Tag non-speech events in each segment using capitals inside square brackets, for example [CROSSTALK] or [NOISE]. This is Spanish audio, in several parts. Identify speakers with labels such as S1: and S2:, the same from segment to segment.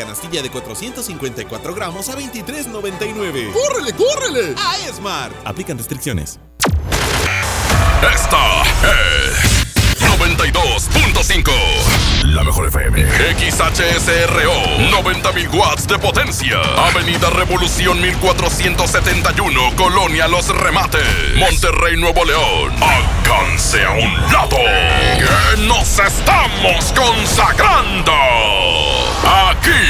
S1: canastilla de 454 gramos a 23.99.
S2: ¡Córrele, córrele!
S1: A Esmar. Aplican restricciones.
S3: Esta es 92.5. La mejor FM. XHSRO. 90.000 watts de potencia. Avenida Revolución 1471. Colonia Los Remates. Monterrey, Nuevo León. Alcance a un lado. Que nos estamos consagrando. Aquí.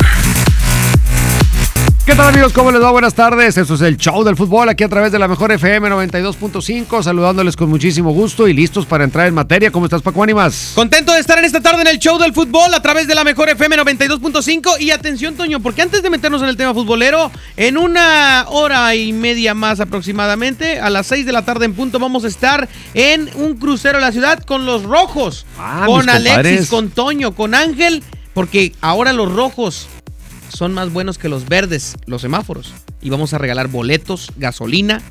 S4: ¿Qué tal amigos? ¿Cómo les va? Buenas tardes. Eso es el show del fútbol aquí a través de la mejor FM 92.5. Saludándoles con muchísimo gusto y listos para entrar en materia. ¿Cómo estás, Paco Ánimas?
S5: Contento de estar en esta tarde en el show del fútbol a través de la mejor FM 92.5. Y atención, Toño, porque antes de meternos en el tema futbolero, en una hora y media más aproximadamente, a las 6 de la tarde en punto, vamos a estar en un crucero a la ciudad con los rojos.
S4: Ah,
S5: con Alexis,
S4: compadres.
S5: con Toño, con Ángel, porque ahora los rojos son más buenos que los verdes, los semáforos. Y vamos a regalar boletos, gasolina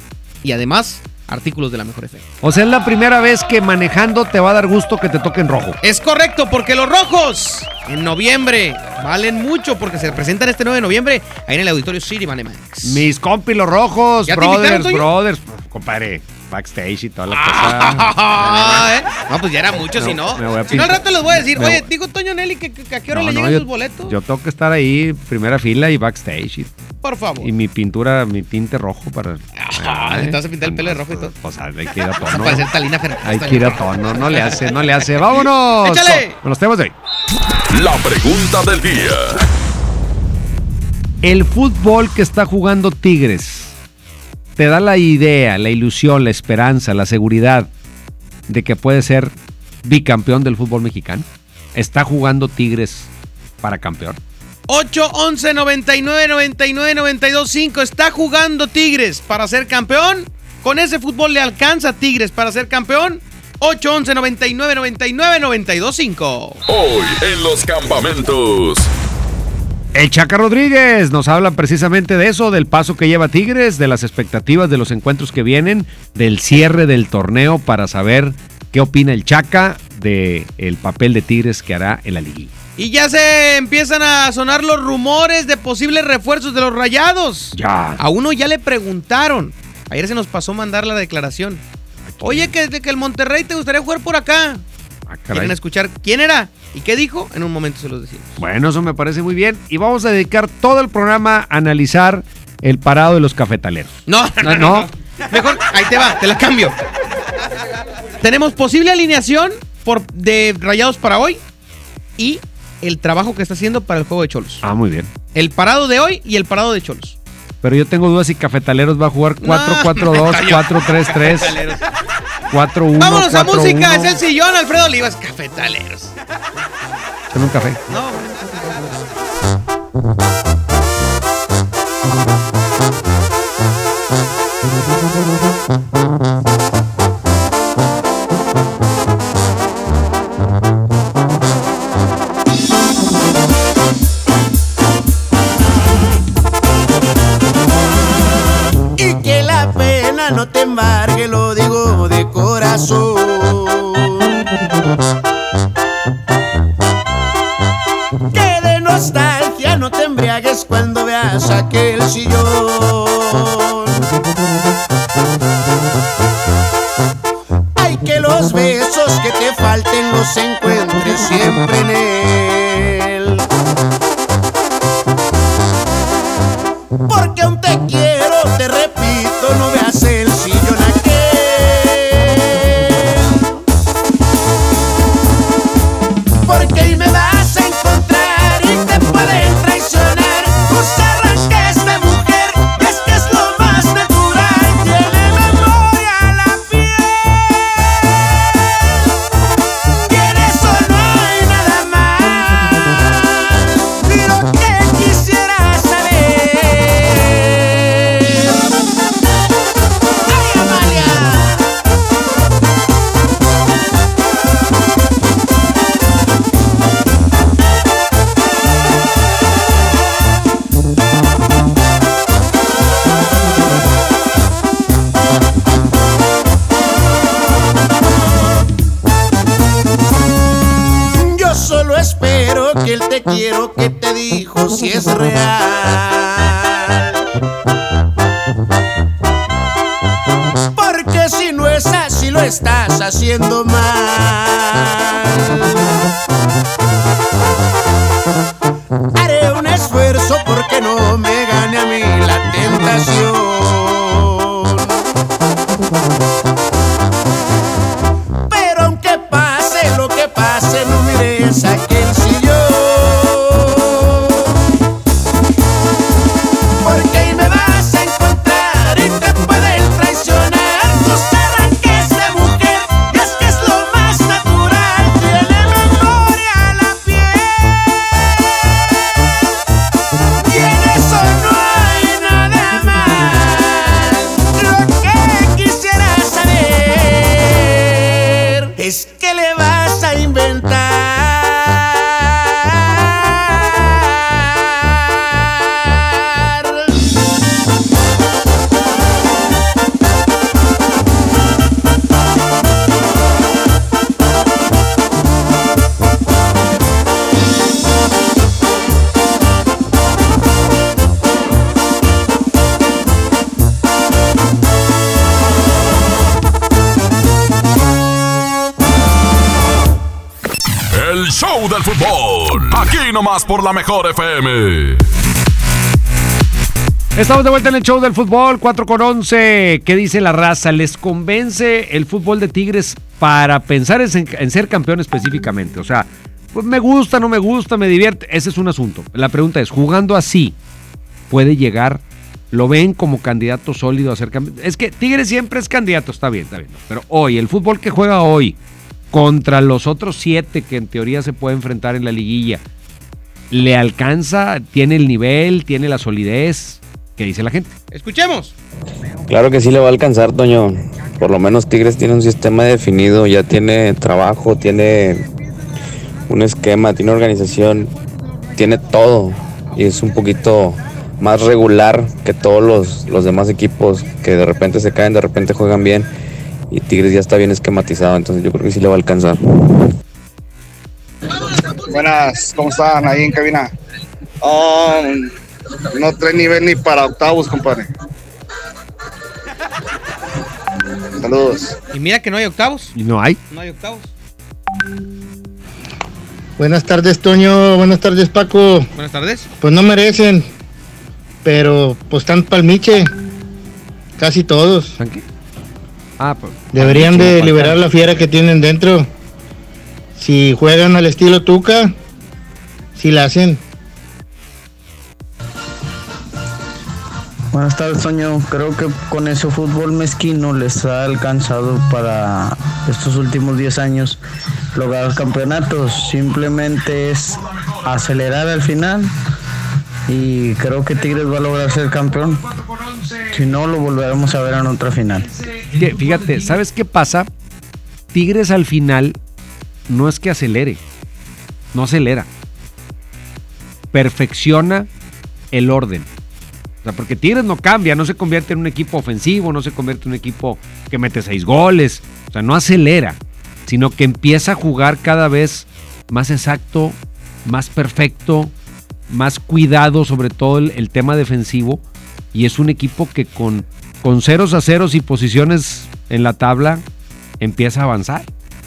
S5: y además artículos de la mejor FM.
S4: O sea, es la primera vez que manejando te va a dar gusto que te toque en rojo.
S5: Es correcto, porque los rojos en noviembre valen mucho porque se presentan este 9 de noviembre ahí en el Auditorio City Banamex.
S4: Mis compis los rojos,
S5: ¿Ya te invitaron,
S4: brothers,
S5: Toño?
S4: brothers. Compadre, backstage y toda la
S5: Ah, [LAUGHS] ¿eh?
S4: cosa.
S5: No, pues ya era mucho, si no. Si no, al rato les voy a decir,
S4: me
S5: oye,
S4: voy-
S5: digo Toño Nelly, que, que- que ¿a qué hora
S4: No,
S5: le llegan sus boletos?
S4: Yo tengo que estar ahí, primera fila y backstage. Y,
S5: Por favor.
S4: y mi pintura, mi tinte rojo para.
S5: Ah, te vas a pintar el pelo de rojo y todo.
S4: O sea, hay que ir a [LAUGHS] tono.
S5: parecer Talina Fernández.
S4: Hay que ir a tono. No le hace, no le hace. [LAUGHS] ¡Vámonos!
S5: ¡Échale!
S4: Con los temas de hoy.
S3: La pregunta del día.
S4: El fútbol que está jugando Tigres te da la idea, la ilusión, la esperanza, la seguridad de que puede ser bicampeón del fútbol mexicano. Está jugando Tigres para campeón.
S5: 8, 11, 99, 99, 92, 5. Está jugando Tigres para ser campeón. Con ese fútbol le alcanza a Tigres para ser campeón. 8, 11, 99, 99, 92, 5.
S3: Hoy en los campamentos.
S4: El Chaca Rodríguez nos habla precisamente de eso, del paso que lleva Tigres, de las expectativas de los encuentros que vienen, del cierre del torneo para saber qué opina el Chaca del el papel de Tigres que hará en la liguilla.
S5: Y ya se empiezan a sonar los rumores de posibles refuerzos de los rayados.
S4: Ya.
S5: A uno ya le preguntaron. Ayer se nos pasó mandar la declaración. Oye, que, que el Monterrey te gustaría jugar por acá.
S4: Ah.
S5: Quieren escuchar quién era y qué dijo. En un momento se los decimos.
S4: Bueno, eso me parece muy bien. Y vamos a dedicar todo el programa a analizar el parado de los cafetaleros.
S5: No, [LAUGHS] no, no.
S4: no.
S5: no. Mejor, ahí te va, te la cambio. Tenemos posible alineación por, de rayados para hoy y el trabajo que está haciendo para el juego de Cholos.
S4: Ah, muy bien.
S5: El parado de hoy y el parado de Cholos.
S4: Pero yo tengo dudas si Cafetaleros va a jugar 4-4-2, 4-3-3, [LAUGHS] 4-1.
S5: Vámonos a
S4: 4-1.
S5: música, es el sillón, Alfredo Olivas, cafetaleros.
S4: Con un café.
S5: No,
S6: Y Que de nostalgia no te embriagues cuando veas aquel sillón. Quiero que te dijo si es real.
S3: El show del fútbol. Aquí nomás por la mejor FM.
S4: Estamos de vuelta en el show del fútbol, 4 con 11. ¿Qué dice la raza? ¿Les convence el fútbol de Tigres para pensar en, en ser campeón específicamente? O sea, pues me gusta, no me gusta, me divierte. Ese es un asunto. La pregunta es, jugando así, ¿puede llegar? ¿Lo ven como candidato sólido a ser campeón? Es que Tigres siempre es candidato, está bien, está bien. Pero hoy, el fútbol que juega hoy, contra los otros siete que en teoría se puede enfrentar en la liguilla, ¿le alcanza? ¿Tiene el nivel? ¿Tiene la solidez? ¿Qué dice la gente?
S5: Escuchemos.
S7: Claro que sí le va a alcanzar, Toño. Por lo menos Tigres tiene un sistema definido, ya tiene trabajo, tiene un esquema, tiene organización, tiene todo. Y es un poquito más regular que todos los, los demás equipos que de repente se caen, de repente juegan bien. Y Tigres ya está bien esquematizado, entonces yo creo que sí le va a alcanzar.
S8: Buenas, ¿cómo están ahí en cabina? Um, no trae nivel ni para octavos, compadre. Saludos.
S5: Y mira que no hay octavos.
S4: ¿Y no hay?
S5: No hay octavos.
S9: Buenas tardes, Toño. Buenas tardes, Paco.
S5: Buenas tardes.
S9: Pues no merecen, pero pues están palmiche. Casi todos.
S4: ¿Están Ah, pues.
S9: Deberían de liberar la fiera que tienen dentro. Si juegan al estilo Tuca, si la hacen.
S10: Buenas tardes, Toño. Creo que con ese fútbol mezquino les ha alcanzado para estos últimos 10 años lograr campeonatos. Simplemente es acelerar al final y creo que Tigres va a lograr ser campeón. Si no, lo volveremos a ver en otra final.
S4: Fíjate, ¿sabes qué pasa? Tigres al final no es que acelere, no acelera. Perfecciona el orden. O sea, porque Tigres no cambia, no se convierte en un equipo ofensivo, no se convierte en un equipo que mete seis goles. O sea, no acelera, sino que empieza a jugar cada vez más exacto, más perfecto, más cuidado, sobre todo el, el tema defensivo. Y es un equipo que con, con ceros a ceros y posiciones en la tabla empieza a avanzar.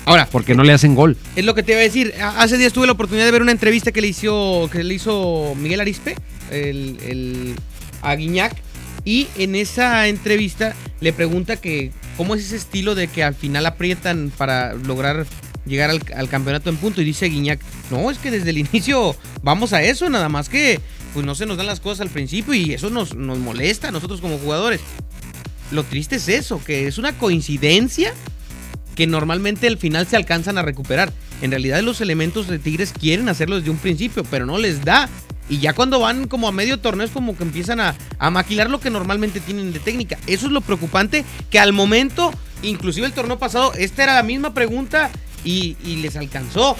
S5: Ahora,
S4: Porque no le hacen gol.
S5: es lo que te iba a decir. Hace días tuve la oportunidad de ver una entrevista que le hizo, que le hizo Miguel Arispe, el, el- a Guiñac. Y en esa entrevista le pregunta que cómo es ese estilo de que al final aprietan para lograr llegar al, campeonato en punto. Y dice Guiñac, no, es que desde el inicio vamos a eso, nada más que pues no se nos dan las cosas al principio y eso nos, nos molesta a nosotros como jugadores. Lo triste es eso, que es una coincidencia que normalmente al final se alcanzan a recuperar. En realidad los elementos de Tigres quieren hacerlo desde un principio, pero no les da. Y ya cuando van como a medio torneo es como que empiezan a, a maquilar lo que normalmente tienen de técnica. Eso es lo preocupante, que al momento, inclusive el torneo pasado, esta era la misma pregunta y, les alcanzó.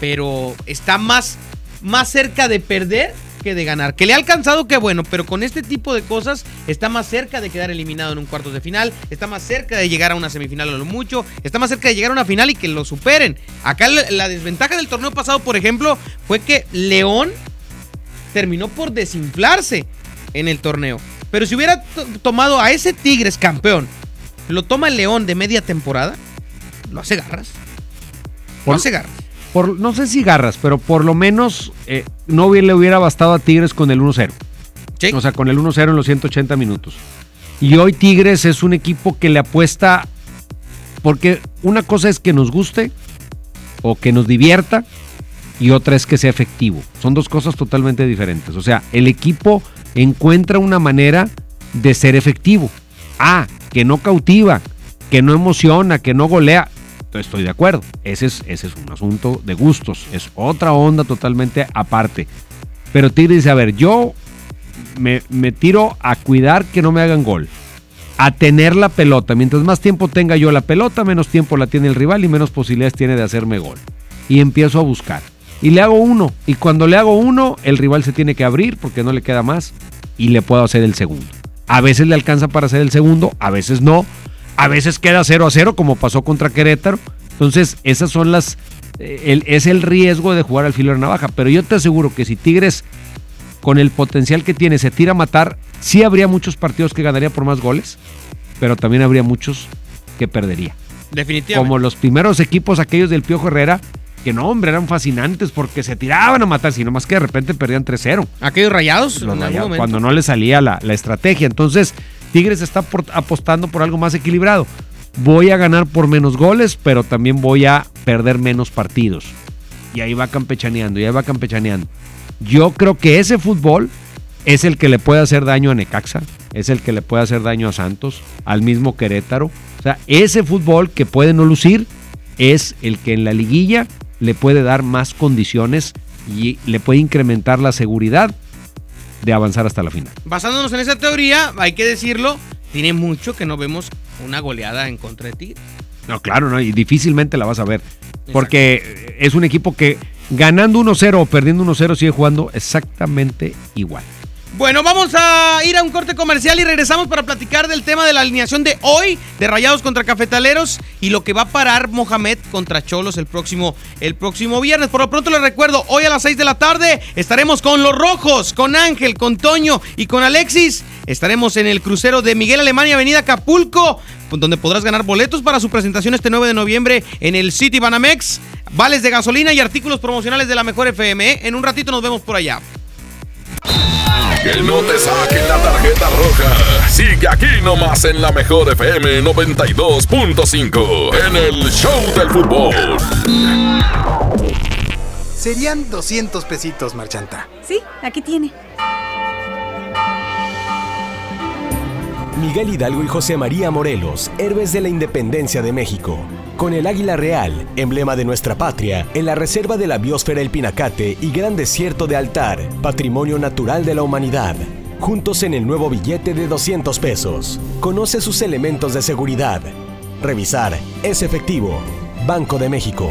S5: Pero está más, más cerca de perder que de ganar. Que le ha alcanzado, qué bueno, pero con este tipo de cosas está más cerca de quedar eliminado en un cuartos de final, está más cerca de llegar a una semifinal a lo mucho, está más cerca de llegar a una final y que lo superen. Acá la, desventaja del torneo pasado, por ejemplo, fue que León terminó por desinflarse en el torneo. Pero si hubiera to- tomado a ese Tigres campeón, lo toma León de media temporada, lo hace garras.
S4: Por-
S5: hace garras.
S4: Por, no sé si garras, pero por lo menos eh, no le hubiera bastado a Tigres con el 1-0.
S5: Sí.
S4: O sea, con el 1-0 en los 180 minutos. Y hoy Tigres es un equipo que le apuesta. Porque una cosa es que nos guste o que nos divierta y otra es que sea efectivo. Son dos cosas totalmente diferentes. O sea, el equipo encuentra una manera de ser efectivo. Ah, que no cautiva, que no emociona, que no golea. Estoy de acuerdo. Ese es, ese es un asunto de gustos. Es otra onda totalmente aparte. Pero Tigre dice, a ver, yo me, me tiro a cuidar que no me hagan gol. A tener la pelota. Mientras más tiempo tenga yo la pelota, menos tiempo la tiene el rival y menos posibilidades tiene de hacerme gol. Y empiezo a buscar. Y le hago uno. Y cuando le hago uno, el rival se tiene que abrir porque no le queda más. Y le puedo hacer el segundo. A veces le alcanza para hacer el segundo, a veces no. A veces queda 0 a 0 como pasó contra Querétaro. Entonces, esas son las... eh, el- es el riesgo de jugar al filo de la navaja. Pero yo te aseguro que si Tigres con el potencial que tiene, se tira a matar, sí habría muchos partidos que ganaría por más goles, pero también habría muchos que perdería.
S5: Definitivamente.
S4: Como los primeros equipos, aquellos del Piojo Herrera, que no, hombre, eran fascinantes porque se tiraban a matar, sino más que de repente perdían 3-0.
S5: Aquellos rayados,
S4: Los Rayados, cuando no le salía la, la estrategia. Entonces, Tigres está apostando por algo más equilibrado. Voy a ganar por menos goles, pero también voy a perder menos partidos. Y ahí va campechaneando, y ahí va campechaneando. Yo creo que ese fútbol es el que le puede hacer daño a Necaxa, es el que le puede hacer daño a Santos, al mismo Querétaro. O sea, ese fútbol que puede no lucir es el que en la liguilla le puede dar más condiciones y le puede incrementar la seguridad de avanzar hasta la final.
S5: Basándonos en esa teoría, hay que decirlo, tiene mucho que no vemos una goleada en contra de Tigres.
S4: No, claro, no, y difícilmente la vas a ver. Porque es un equipo que ganando 1-0 o perdiendo 1-0 sigue jugando exactamente igual.
S5: Bueno, vamos a ir a un corte comercial y regresamos para platicar del tema de la alineación de hoy de Rayados contra Cafetaleros y lo que va a parar Mohamed contra Cholos el próximo, el próximo viernes. Por lo pronto les recuerdo, hoy a las 6 de la tarde estaremos con los Rojos, con Ángel, con Toño y con Alexis. Estaremos en el crucero de Miguel Alemania, Avenida Acapulco, donde podrás ganar boletos para su presentación este 9 de noviembre en el City Banamex, vales de gasolina y artículos promocionales de la Mejor FM. ¿eh? En un ratito nos vemos por allá.
S3: Que no te saquen la tarjeta roja. Sigue aquí nomás en la mejor FM 92.5 en el Show del Fútbol.
S11: Serían 200 pesitos, Marchanta.
S12: Sí, aquí tiene.
S13: Miguel Hidalgo y José María Morelos, héroes de la independencia de México. Con el águila real, emblema de nuestra patria, en la reserva de la biosfera El Pinacate y Gran Desierto de Altar, patrimonio natural de la humanidad. Juntos en el nuevo billete de 200 pesos. Conoce sus elementos de seguridad. Revisar es efectivo. Banco de México.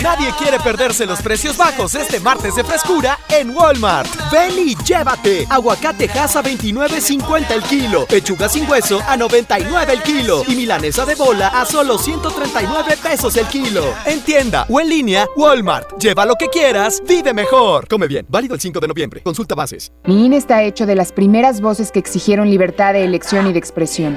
S14: Nadie quiere perderse los precios bajos este martes de frescura en Walmart. Ven y llévate. Aguacate Hass a 29.50 el kilo. Pechuga sin hueso a 99 el kilo. Y milanesa de bola a solo 139 pesos el kilo. En tienda o en línea, Walmart. Lleva lo que quieras, vive mejor. Come bien. Válido el 5 de noviembre. Consulta bases.
S9: Mi INE está hecho de las primeras voces que exigieron libertad de elección y de expresión.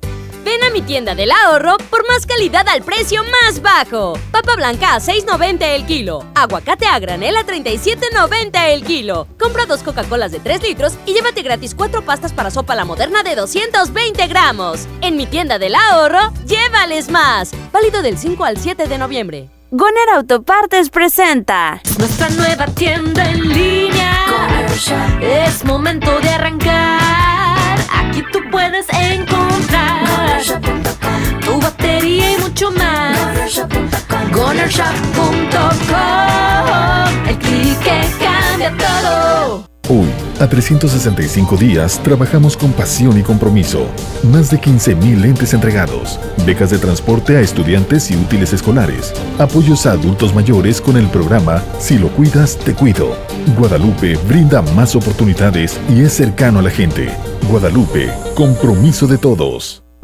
S15: Ven a mi tienda del ahorro por más calidad al precio más bajo. Papa blanca a 6.90 el kilo. Aguacate a granel a 37.90 el kilo. Compra dos Coca-Colas de 3 litros y llévate gratis cuatro pastas para sopa la moderna de 220 gramos. En mi tienda del ahorro, llévales más. Válido del 5 al 7 de noviembre.
S12: Goner Autopartes presenta
S16: Nuestra nueva tienda en línea. Es momento de arrancar. Aquí tú puedes encontrar tu batería y mucho más. GonerShop.com El clic que cambia todo.
S17: Hoy, a 365 días, trabajamos con pasión y compromiso. Más de 15.000 lentes entregados, becas de transporte a estudiantes y útiles escolares, apoyos a adultos mayores con el programa Si lo cuidas, te cuido. Guadalupe brinda más oportunidades y es cercano a la gente. Guadalupe, compromiso de todos.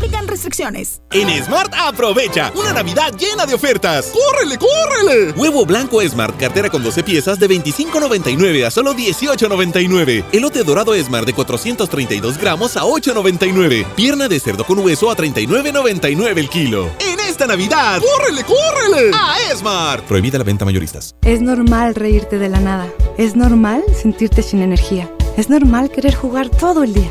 S18: Aplican restricciones.
S2: En Smart aprovecha una Navidad llena de ofertas. ¡Córrele, córrele! Huevo blanco Smart, cartera con 12 piezas de 25.99 a solo 18.99. Elote dorado Smart de 432 gramos a 8.99. Pierna de cerdo con hueso a 39.99 el kilo. En esta Navidad, ¡córrele, córrele! A Smart. Prohibida la venta mayoristas.
S19: Es normal reírte de la nada. Es normal sentirte sin energía. Es normal querer jugar todo el día.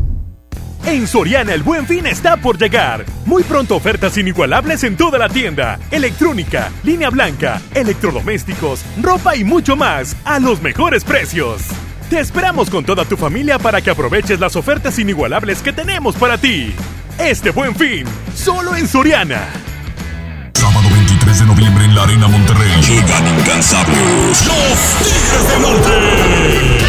S20: En Soriana el buen fin está por llegar. Muy pronto ofertas inigualables en toda la tienda. Electrónica, línea blanca, electrodomésticos, ropa y mucho más a los mejores precios. Te esperamos con toda tu familia para que aproveches las ofertas inigualables que tenemos para ti. Este buen fin, solo en Soriana.
S3: Sábado 23 de noviembre en la Arena Monterrey. Llegan incansables. Los Tigres del Norte.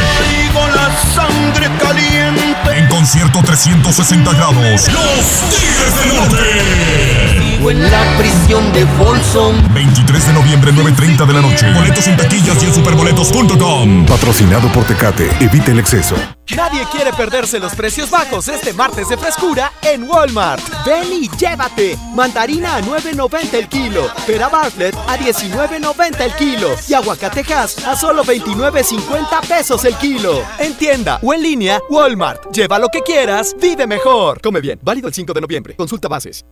S6: Sangre caliente.
S3: En concierto 360 grados. Los Tigres del Norte.
S6: Sigo en la prisión de Folsom.
S3: 23 de noviembre, 9.30 de la noche. Boletos en taquillas y en superboletos.com.
S21: Patrocinado por Tecate. Evita el exceso.
S14: Nadie quiere perderse los precios bajos este martes de frescura en Walmart. Ven y llévate. Mandarina a 9.90 el kilo. Pera Bartlett a 19.90 el kilo. Y aguacatejas a solo 29.50 pesos el kilo. En tienda o en línea, Walmart. Lleva lo que quieras, vive mejor. Come bien, válido el 5 de noviembre. Consulta bases.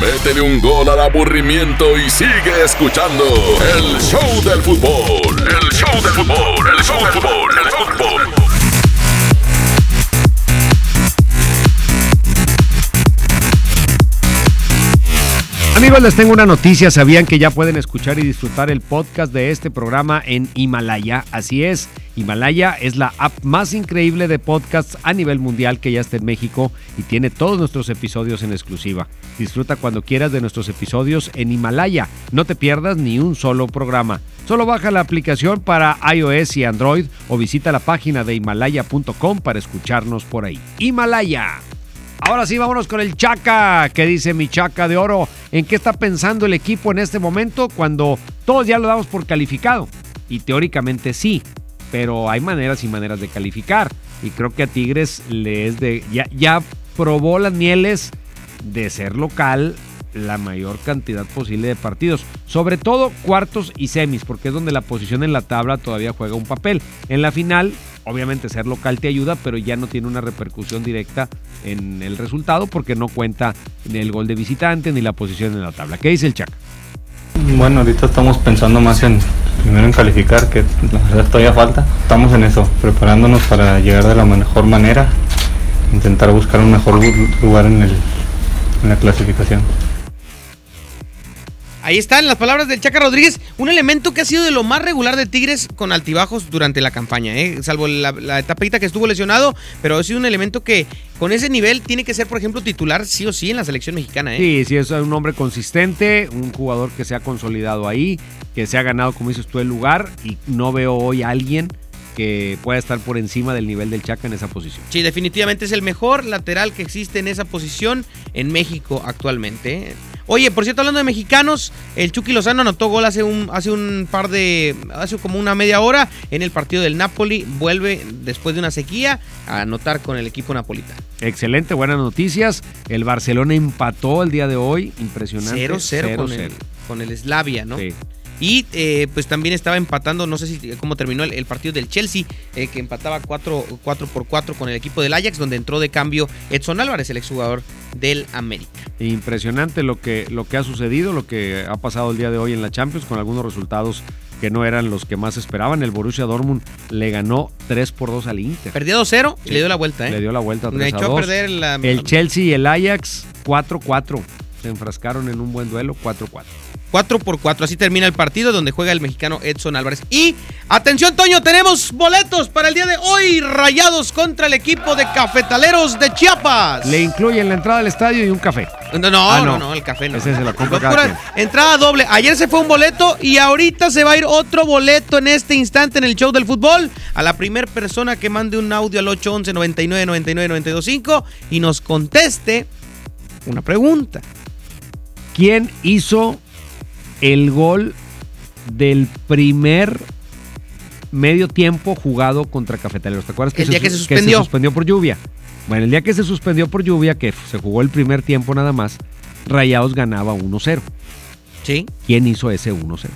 S3: Métele un gol al aburrimiento y sigue escuchando el show del fútbol. El show del fútbol, el show del fútbol, el fútbol.
S4: Amigos, les tengo una noticia. Sabían que ya pueden escuchar y disfrutar el podcast de este programa en Himalaya. Así es. Himalaya es la app más increíble de podcasts a nivel mundial que ya está en México y tiene todos nuestros episodios en exclusiva. Disfruta cuando quieras de nuestros episodios en Himalaya. No te pierdas ni un solo programa. Solo baja la aplicación para iOS y Android o visita la página de himalaya.com para escucharnos por ahí. Himalaya. Ahora sí, vámonos con el Chaca. ¿Qué dice mi Chaca de Oro? ¿En qué está pensando el equipo en este momento cuando todos ya lo damos por calificado? Y teóricamente sí, pero hay maneras y maneras de calificar. Y creo que a Tigres le es de. Ya, ya probó las mieles de ser local la mayor cantidad posible de partidos. Sobre todo cuartos y semis, porque es donde la posición en la tabla todavía juega un papel. En la final, obviamente ser local te ayuda, pero ya no tiene una repercusión directa en el resultado porque no cuenta ni el gol de visitante ni la posición en la tabla. ¿Qué dice el Chaca?
S22: Bueno, ahorita estamos pensando más en primero en calificar, que la verdad todavía falta. Estamos en eso, preparándonos para llegar de la mejor manera, intentar buscar un mejor lugar en, el, en la clasificación.
S5: Ahí están las palabras del Chaca Rodríguez, un elemento que ha sido de lo más regular de Tigres con altibajos durante la campaña, ¿eh? salvo la, la que estuvo lesionado, pero ha sido un elemento que con ese nivel tiene que ser, por ejemplo, titular sí o sí en la selección mexicana. ¿eh?
S4: Sí, sí, es un hombre consistente, un jugador que se ha consolidado ahí, que se ha ganado, como dices tú, el lugar y no veo hoy a alguien que pueda estar por encima del nivel del Chaca en esa posición.
S5: Sí, definitivamente es el mejor lateral que existe en esa posición en México actualmente. ¿eh? Oye, por cierto, hablando de mexicanos, el Chucky Lozano anotó gol hace un, hace un par de. hace como una media hora en el partido del Napoli. Vuelve después de una sequía a anotar con el equipo napolitano.
S4: Excelente, buenas noticias. El Barcelona empató el día de hoy. Impresionante.
S5: 0-0 con, con el Slavia, ¿no? Sí. Y eh, pues también estaba empatando, no sé si cómo terminó el, el partido del Chelsea, eh, que empataba 4, 4 por 4 con el equipo del Ajax, donde entró de cambio Edson Álvarez, el exjugador del América.
S4: Impresionante lo que, lo que ha sucedido, lo que ha pasado el día de hoy en la Champions, con algunos resultados que no eran los que más esperaban. El Borussia Dortmund le ganó 3 por 2 al Inter.
S5: Perdió 2-0 y le dio la vuelta, ¿eh?
S4: Le dio la vuelta 3
S5: Le
S4: a
S5: echó a
S4: 2.
S5: perder la-
S4: El Chelsea y el Ajax 4-4. Se enfrascaron en un buen duelo 4-4.
S5: 4 por 4. Así termina el partido donde juega el mexicano Edson Álvarez. Y atención, Toño, tenemos boletos para el día de hoy. Rayados contra el equipo de cafetaleros de Chiapas.
S4: Le incluyen la entrada al estadio y un café.
S5: No, no,
S4: Ah,
S5: no, no, el café no.
S4: Ese se la compra
S5: Fue
S4: cada
S5: pura entrada doble. Ayer se fue un boleto y ahorita se va a ir otro boleto en este instante en el show del fútbol. A la primera persona que mande un audio al 811 99 99 925 y nos conteste una pregunta.
S4: ¿Quién hizo el gol del primer medio tiempo jugado contra Cafetaleros? ¿Te acuerdas que,
S5: El día que se
S4: sus-
S5: suspendió.
S4: suspendió por lluvia? Bueno, el día que se suspendió por lluvia, que se jugó el primer tiempo nada más, Rayados ganaba 1-0.
S5: ¿Sí?
S4: ¿Quién hizo ese 1-0?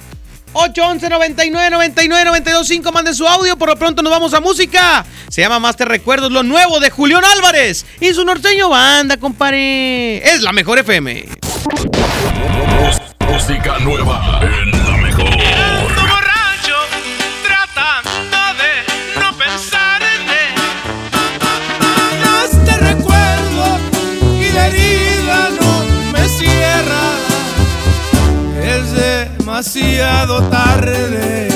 S5: 811 99 99 925 mande su audio, por lo pronto nos vamos a música. Se llama Master Recuerdos, lo nuevo de Julián Álvarez y su norteño banda, compadre. Es la mejor FM.
S3: Música nueva en la mejor.
S23: borracho, tratando de no pensar en él. Este recuerdo y la herida no me cierra. Es demasiado tarde.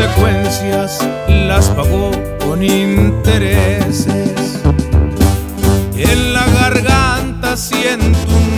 S23: consecuencias las pagó con intereses. En la garganta siento un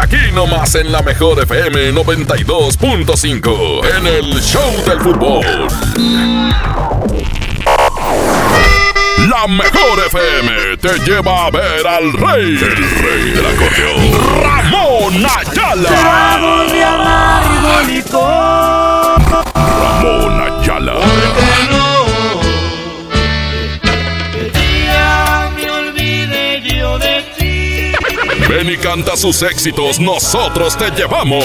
S3: aquí nomás en la mejor FM 92.5 en el Show del Fútbol. La mejor FM te lleva a ver al rey, el rey del acordeón, Ramón Ayala.
S6: Amargo licor.
S3: Ramón Ayala. Ven y canta sus éxitos, nosotros te llevamos.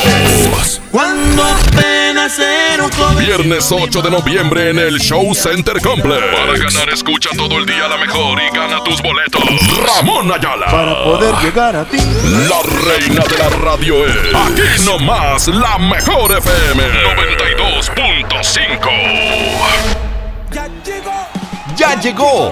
S6: Cuando apenas era un.
S3: Viernes 8 de noviembre en el Show Center Complex. Para ganar, escucha todo el día la mejor y gana tus boletos. Ramón Ayala.
S6: Para poder llegar a ti.
S3: La reina de la radio es. Aquí nomás, la mejor FM 92.5.
S24: Ya llegó, ya llegó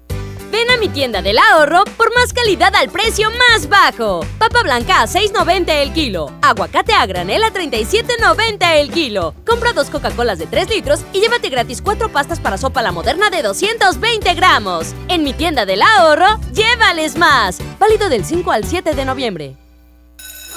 S15: Mi tienda del ahorro por más calidad al precio más bajo. Papa blanca a 6.90 el kilo. Aguacate a granel a 37.90 el kilo. Compra dos Coca-Colas de 3 litros y llévate gratis cuatro pastas para sopa la moderna de 220 gramos. En mi tienda del ahorro, llévales más. Válido del 5 al 7 de noviembre.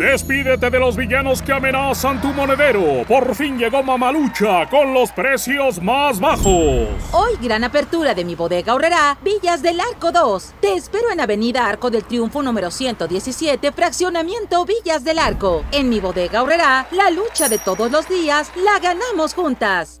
S20: Despídete de los villanos que amenazan tu monedero. Por fin llegó Mamalucha con los precios más bajos.
S25: Hoy gran apertura de mi bodega ahorrará Villas del Arco 2. Te espero en Avenida Arco del Triunfo número 117, fraccionamiento Villas del Arco. En mi bodega ahorrará la lucha de todos los días la ganamos juntas.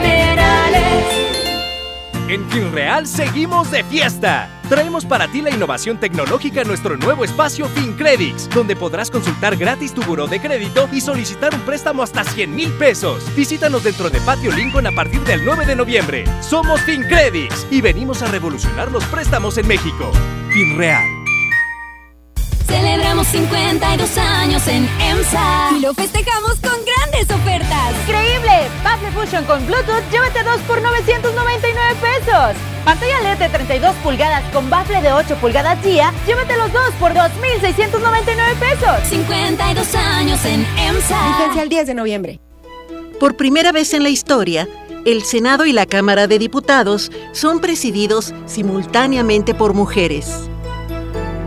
S14: En FinReal seguimos de fiesta. Traemos para ti la innovación tecnológica en nuestro nuevo espacio FinCredits, donde podrás consultar gratis tu buró de crédito y solicitar un préstamo hasta 100 mil pesos. Visítanos dentro de Patio Lincoln a partir del 9 de noviembre. Somos FinCredits y venimos a revolucionar los préstamos en México. FinReal.
S16: Celebramos 52 años en EMSA y lo festejamos con grandes ofertas.
S26: ¡Increíble! Bafle Fusion con Bluetooth, llévate dos por 999 pesos. Pantalla LED de 32 pulgadas con bafle de 8 pulgadas día, llévate los dos por 2,699 pesos.
S16: 52 años en EMSA.
S26: Vigencia el 10 de noviembre.
S27: Por primera vez en la historia, el Senado y la Cámara de Diputados son presididos simultáneamente por mujeres.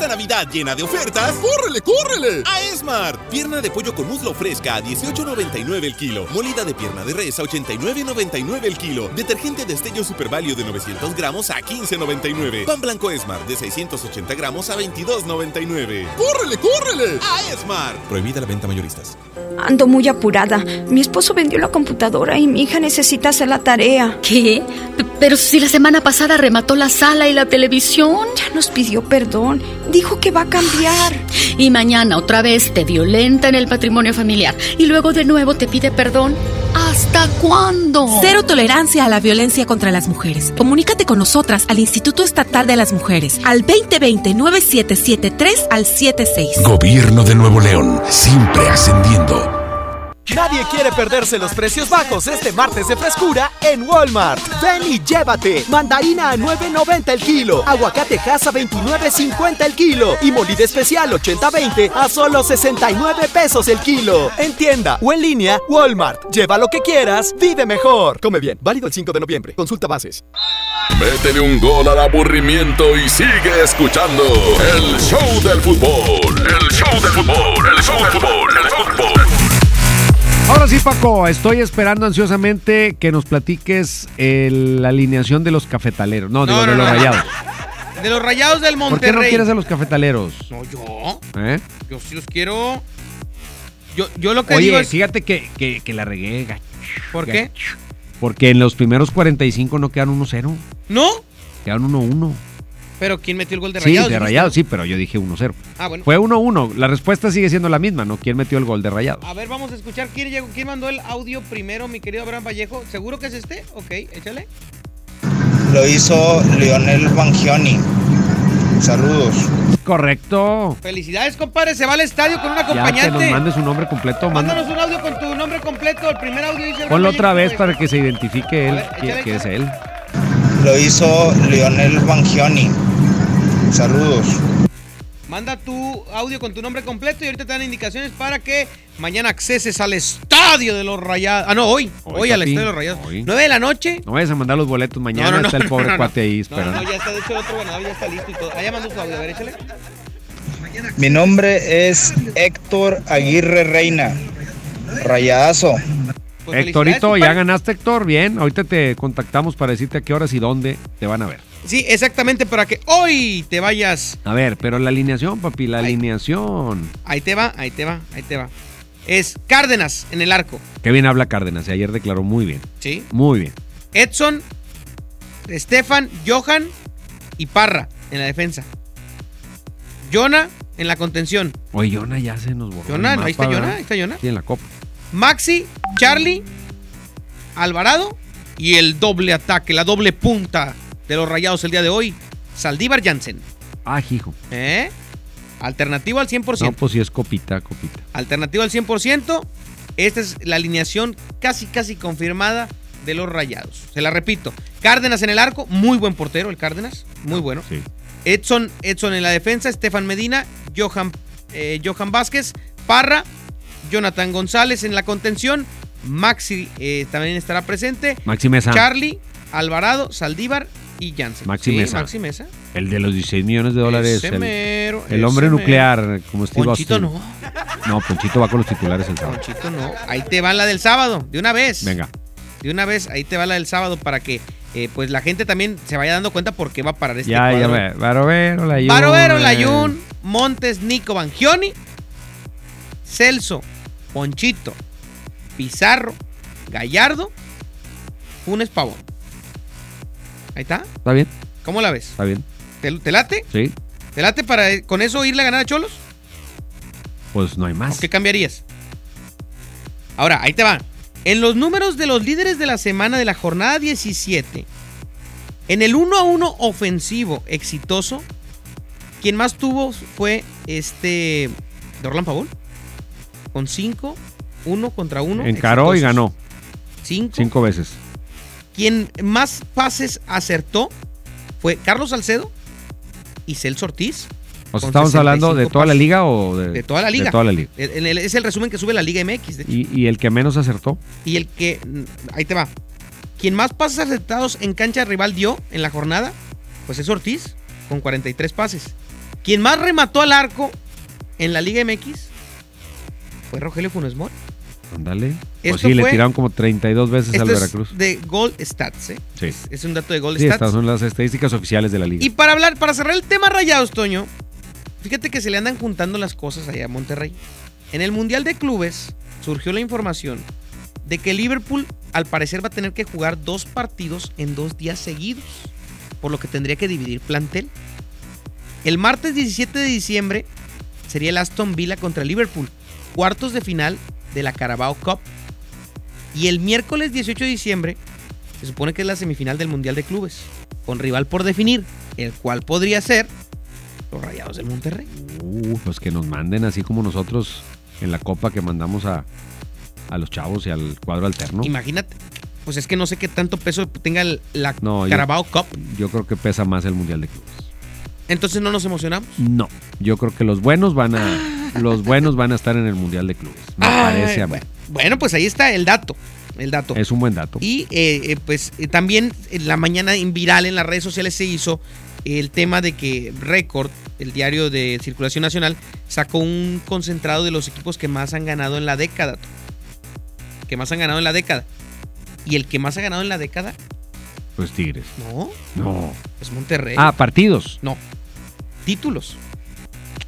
S1: Esta Navidad llena de ofertas, ¡córrele, córrele! A Esmar. Pierna de pollo con muslo fresca a 18.99 el kilo. Molida de pierna de res a 89.99 el kilo. Detergente de estello Super Value de 900 gramos a 15.99. Pan blanco Esmar de 680 gramos a 22.99. ¡Córrele, córrele! A Esmar. Prohibida la venta mayoristas.
S28: Ando muy apurada. Mi esposo vendió la computadora y mi hija necesita hacer la tarea.
S29: ¿Qué? P- Pero si la semana pasada remató la sala y la televisión.
S28: Ya nos pidió perdón. Dijo que va a cambiar.
S29: Y mañana otra vez te violenta en el patrimonio familiar. Y luego de nuevo te pide perdón. ¿Hasta cuándo?
S30: Cero tolerancia a la violencia contra las mujeres. Comunícate con nosotras al Instituto Estatal de las Mujeres al 2020-9773 al 76.
S3: Gobierno de Nuevo León, siempre ascendiendo.
S14: Nadie quiere perderse los precios bajos este martes de frescura en Walmart. Ven y llévate. Mandarina a 9.90 el kilo. Aguacate Hass a 29.50 el kilo. Y molida especial 80-20 a solo 69 pesos el kilo. En tienda o en línea, Walmart. Lleva lo que quieras, vive mejor. Come bien. Válido el 5 de noviembre. Consulta bases.
S3: Métele un gol al aburrimiento y sigue escuchando el show del fútbol. El show del fútbol, el show del fútbol, el fútbol.
S4: Ahora sí, Paco, estoy esperando ansiosamente que nos platiques el- la alineación de los cafetaleros. No, digo,
S5: No,
S4: de los
S5: no.
S4: rayados.
S5: De los rayados del
S4: ¿Por qué
S5: Monterrey.
S4: no quieres a los cafetaleros?
S5: No, yo.
S4: ¿Eh?
S5: Yo sí los quiero. Yo, yo lo que
S4: Oye,
S5: digo es.
S4: fíjate que, que, que la regué. gacho,
S5: ¿Por qué?
S4: Porque en los primeros 45 no quedan 1-0.
S5: ¿No?
S4: Quedan 1-1.
S5: Pero ¿quién metió el gol de
S4: Sí,
S5: rayados?
S4: de
S5: dijiste?
S4: rayados, sí, pero yo dije 1-0.
S5: Ah, bueno.
S4: Fue 1-1. La respuesta sigue siendo la misma, ¿no? ¿Quién metió el gol de rayados?
S5: A ver, vamos a escuchar quién, llegó- quién mandó el audio primero, mi querido Abraham Vallejo. ¿Seguro que es este? Ok, échale.
S31: Lo hizo Lionel Bangioni. Saludos.
S4: Correcto.
S5: Felicidades, compadre. Se va al estadio con un
S4: Ya que
S5: acompañante.
S4: nos mande su nombre completo.
S5: Mándanos un audio con tu nombre completo. El primer audio dice.
S4: Ponlo otra
S5: Vallejo,
S4: vez
S5: güey.
S4: para que se identifique él,
S5: ver,
S4: que,
S5: échale,
S4: que es él.
S31: Lo hizo Lionel Bangioni. Saludos.
S5: Manda tu audio con tu nombre completo y ahorita te dan indicaciones para que mañana acceses al estadio de los rayados. Ah, no, hoy. Hoy,
S4: Hoy,
S5: al estadio de los rayados.
S4: hoy.
S5: 9 de la noche.
S4: No vayas a mandar los boletos mañana,
S5: No, no, no,
S4: está el pobre
S5: no, no,
S4: cuate ahí
S5: No, no,
S4: esperando.
S5: no, ya está. De hecho, el otro ganador ya está listo y todo. Allá mandó su audio. A ver, échale.
S31: Mi nombre es Héctor Aguirre Reina. Rayadazo.
S5: Pues
S4: Héctorito, ya ganaste, Héctor. Bien, ahorita te contactamos para decirte a qué horas y dónde te van a ver.
S5: Sí, exactamente, para que hoy te vayas.
S4: A ver, pero la alineación, papi, la alineación.
S5: Ahí te va, ahí te va, ahí te va. Es Cárdenas en el arco.
S4: Qué bien habla Cárdenas, y ayer declaró muy bien.
S5: Sí.
S4: Muy bien.
S5: Edson, Estefan, Johan y Parra en la defensa. Jonah en la contención.
S4: Oye, Yona ya se nos borró.
S5: Jonah, ahí está Jonah, ahí está Jonah.
S4: Sí, en la copa.
S5: Maxi, Charlie, Alvarado y el doble ataque, la doble punta de los rayados el día de hoy. Saldívar Jansen.
S4: Ah, hijo.
S5: ¿Eh? Alternativo al 100%.
S4: No, pues sí es copita, copita.
S5: Alternativo al 100%. Esta es la alineación casi, casi confirmada de los rayados. Se la repito. Cárdenas en el arco, muy buen portero el Cárdenas, muy bueno.
S4: Sí.
S5: Edson, Edson en la defensa, Estefan Medina, Johan, eh, Johan Vázquez, Parra, Jonathan González en la contención, Maxi eh, también estará presente,
S4: Maxi Mesa.
S5: Charlie, Alvarado, Saldívar y Jansen.
S4: Maxi
S5: Sí,
S4: Mesa.
S5: Maxi Mesa.
S4: El de los 16 millones de dólares. El,
S5: mero,
S4: el hombre nuclear, como Steve
S5: Ponchito
S4: Austin.
S5: no.
S4: No, Ponchito va con los titulares el sábado.
S5: Ponchito no. Ahí te va la del sábado, de una vez.
S4: Venga.
S5: De una vez, ahí te va la del sábado para que eh, pues la gente también se vaya dando cuenta por qué va a parar este
S4: Ya, ya
S5: cuadro.
S4: ve. Barovero, Layún.
S5: Barovero. Layún, Montes, Nico Bangioni, Celso, Ponchito, Pizarro, Gallardo, Funes Pavón. Ahí está.
S4: ¿Está bien?
S5: ¿Cómo la ves?
S4: Está bien.
S5: ¿Te, te late?
S4: Sí.
S5: ¿Te late para eh, con eso irle a ganar a Cholos?
S4: Pues no hay más.
S5: ¿O qué cambiarías? Ahora, ahí te va. En los números de los líderes de la semana de la jornada 17, en el 1 a 1 ofensivo exitoso, quien más tuvo fue este Dorlan Pavón, con 5, 1 contra 1.
S4: Encaró y ganó.
S5: 5.
S4: Cinco veces.
S5: Quien más pases acertó fue Carlos Salcedo y Celso Ortiz.
S4: O sea,
S5: con
S4: ¿estamos hablando de
S5: 65
S4: toda la liga o de,
S5: De toda la liga.
S4: De toda la liga.
S5: El- el- el- es el resumen que sube la Liga MX. de hecho.
S4: ¿Y, y el que menos acertó?
S5: Y el que. Ahí te va. Quien más pases acertados en cancha rival dio en la jornada, pues es Ortiz, con 43 pases. Quien más remató al arco en la Liga MX fue Rogelio Funes Mori.
S4: Ándale. Pues sí, le tiraron como 32 veces al
S5: Esto es
S4: Veracruz.
S5: de Gold Stats, ¿eh?
S4: Sí.
S5: Es un dato de Gold
S4: Sí,
S5: Stats.
S4: estas son las estadísticas oficiales de la liga.
S5: Y para hablar, para cerrar el tema rayados, Toño, fíjate que se le andan juntando las cosas allá a Monterrey. En el Mundial de Clubes surgió la información de que Liverpool al parecer va a tener que jugar dos partidos en dos días seguidos, por lo que tendría que dividir plantel. El martes 17 de diciembre sería el Aston Villa contra Liverpool, cuartos de final de la Carabao Cup. Y el miércoles 18 de diciembre se supone que es la semifinal del Mundial de Clubes, con rival por definir, el cual podría ser los Rayados del Monterrey.
S4: Uh, pues que nos manden así como nosotros en la copa que mandamos a, a los chavos y al cuadro alterno.
S5: Imagínate. Pues es que no sé qué tanto peso tenga el- la
S4: No, yo-
S5: Carabao Cup.
S4: Yo creo que pesa más el Mundial de Clubes.
S5: Entonces no nos emocionamos.
S4: No, yo creo que los buenos van a [LAUGHS] los buenos van a estar en el Mundial de Clubes. Me
S5: Ay,
S4: parece a mí.
S5: bueno, pues ahí está el dato. El dato.
S4: Es un buen dato.
S5: Y eh, eh, pues eh, también en la mañana en viral en las redes sociales se hizo el tema de que Record, el diario de circulación nacional, sacó un concentrado de los equipos que más han ganado en la década. Que más han ganado en la década. Y el que más ha ganado en la década,
S4: Pues Tigres.
S5: no,
S4: No.
S5: es Monterrey.
S4: Ah, partidos.
S5: No, títulos.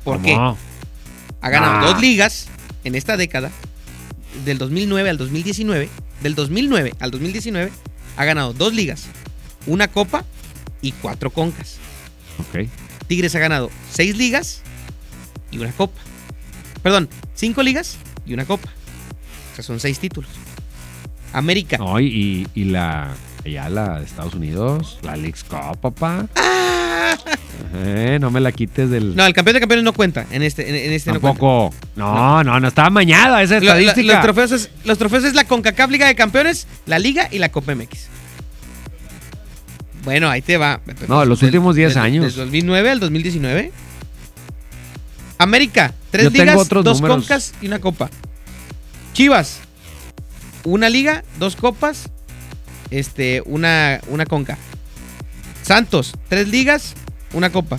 S5: ¿Por
S4: ¿Cómo?
S5: qué? Ha ganado
S4: Ah.
S5: dos ligas en esta década, del 2009 al 2019. Del 2009 al 2019 ha ganado dos ligas, una copa y cuatro concas.
S4: Ok.
S5: Tigres ha ganado seis ligas y una copa. Perdón, cinco ligas y una copa. O sea, son seis títulos. América.
S4: No, y, y- y la ya la de Estados Unidos, la Leagues Cup, papá. Eh, no me la quites del
S5: No, el campeón de campeones no cuenta. En este, en, en este no cuenta.
S4: tampoco. No, no, no, estaba mañada esa
S5: Lo- lo-
S4: estadística.
S5: los, trofeos es, los trofeos es la CONCACAF Liga de Campeones, la Liga y la Copa MX. Bueno, ahí te va.
S4: No, los
S5: Del-
S4: últimos 10
S5: del-
S4: años.
S5: Del 2009 al 2019. América, tres
S4: Yo
S5: ligas, dos
S4: números.
S5: concas y una copa. Chivas, una liga, dos copas, este, una, una conca. Santos, tres ligas, una copa.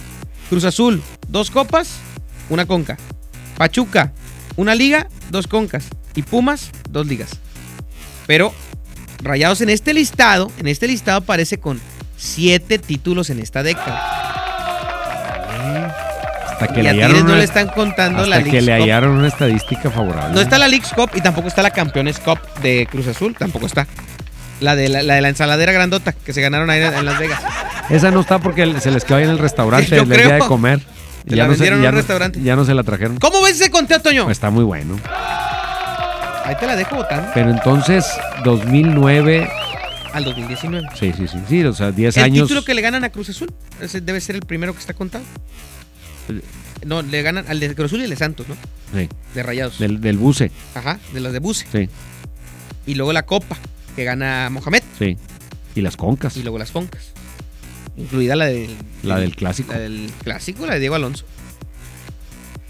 S5: Cruz Azul, dos copas, una conca. Pachuca, una liga, dos concas. Y Pumas, dos ligas. Pero Rayados en este listado, en este listado aparece con siete títulos en esta década.
S4: Hasta que
S5: y
S4: le
S5: a Tigres no le están contando
S4: hasta
S5: la
S4: que le
S5: Cup.
S4: hallaron una estadística favorable.
S5: No está la Leagues Cup y tampoco está la Campeones Cup de Cruz Azul, tampoco está. La de la, la de la ensaladera grandota que se ganaron ahí en Las Vegas.
S4: Esa no está porque se les quedó ahí en el restaurante [LAUGHS] el día de comer.
S5: Se la
S4: no se-
S5: vendieron en
S4: ya
S5: un
S4: no-
S5: restaurante.
S4: Ya no se la trajeron.
S5: ¿Cómo ves ese conteo, Toño?
S4: Está muy bueno.
S5: Ahí te la dejo votando.
S4: Pero entonces, 2009.
S5: Al 2019.
S4: Sí, sí, sí. Sí, o sea, 10
S5: el
S4: años.
S5: título que le ganan a Cruz Azul ese debe ser el primero que está contado. No, le ganan al de Cruz Azul y el de Santos, ¿no?
S4: Sí,
S5: De Rayados.
S4: del, del buce.
S5: Ajá, de los de Buse.
S4: Sí,
S5: Y luego la Copa, que gana Mohamed.
S4: sí. Y las concas.
S5: Y luego las Concas. Incluida la del...
S4: La del clásico.
S5: La del clásico, la de Diego Alonso.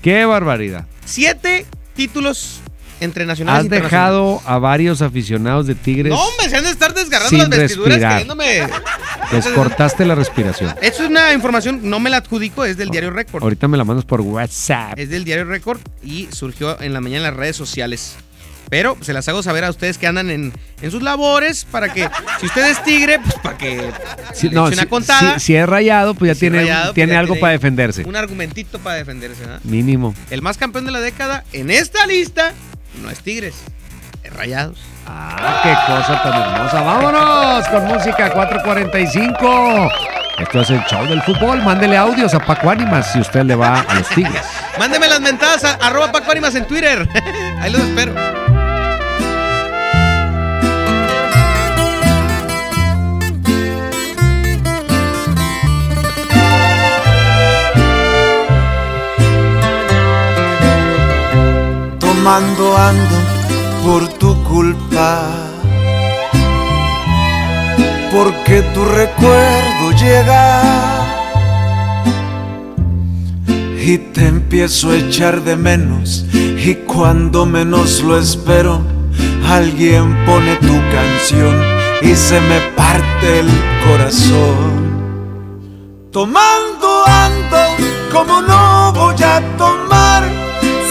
S4: ¡Qué barbaridad!
S5: Siete títulos entre nacionales
S4: Has
S5: e internacionales.
S4: dejado a varios aficionados de Tigres.
S5: No, hombre, se han de estar desgarrando
S4: sin
S5: las vestiduras
S4: respirar.
S5: queriéndome
S4: Les cortaste la respiración.
S5: Esto es una información, no me la adjudico, es del diario Record.
S4: Ahorita me la mandas por WhatsApp.
S5: Es del diario Record y surgió en la mañana en las redes sociales. Pero se las hago saber a ustedes que andan en, en sus labores para que, si usted es tigre, pues para que
S4: Si,
S5: le
S4: no,
S5: eche una
S4: si,
S5: contada.
S4: si- si es rayado, pues ya tiene,
S5: pues
S4: tiene
S5: ya
S4: algo
S5: tiene
S4: para defenderse.
S5: Un argumentito para defenderse. ¿verdad?
S4: Mínimo.
S5: El más campeón de la década en esta lista no es Tigres, es Rayados.
S4: Ah, qué cosa tan hermosa. Vámonos con música 445. Esto es el show del fútbol. Mándele audios a Paco Ánimas si usted le va a los Tigres.
S5: Mándeme las mentadas a arroba Paco Ánimas en Twitter. [LAUGHS] Ahí los espero.
S32: Tomando ando por tu culpa. Porque tu recuerdo llega y te empiezo a echar de menos. Y cuando menos lo espero, alguien pone tu canción y se me parte el corazón. Tomando ando como no voy a tomar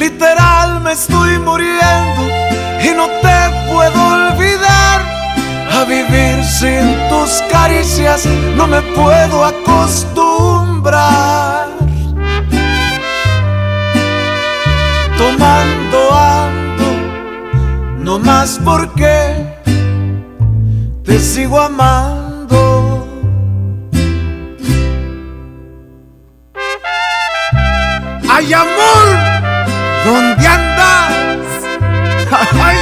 S32: Literal me estoy muriendo y no te puedo olvidar. A vivir sin tus caricias no me puedo acostumbrar. Tomando ando, no más porque te sigo amando. ¡Ay, amor! ¿Dónde andas? ¡Ay!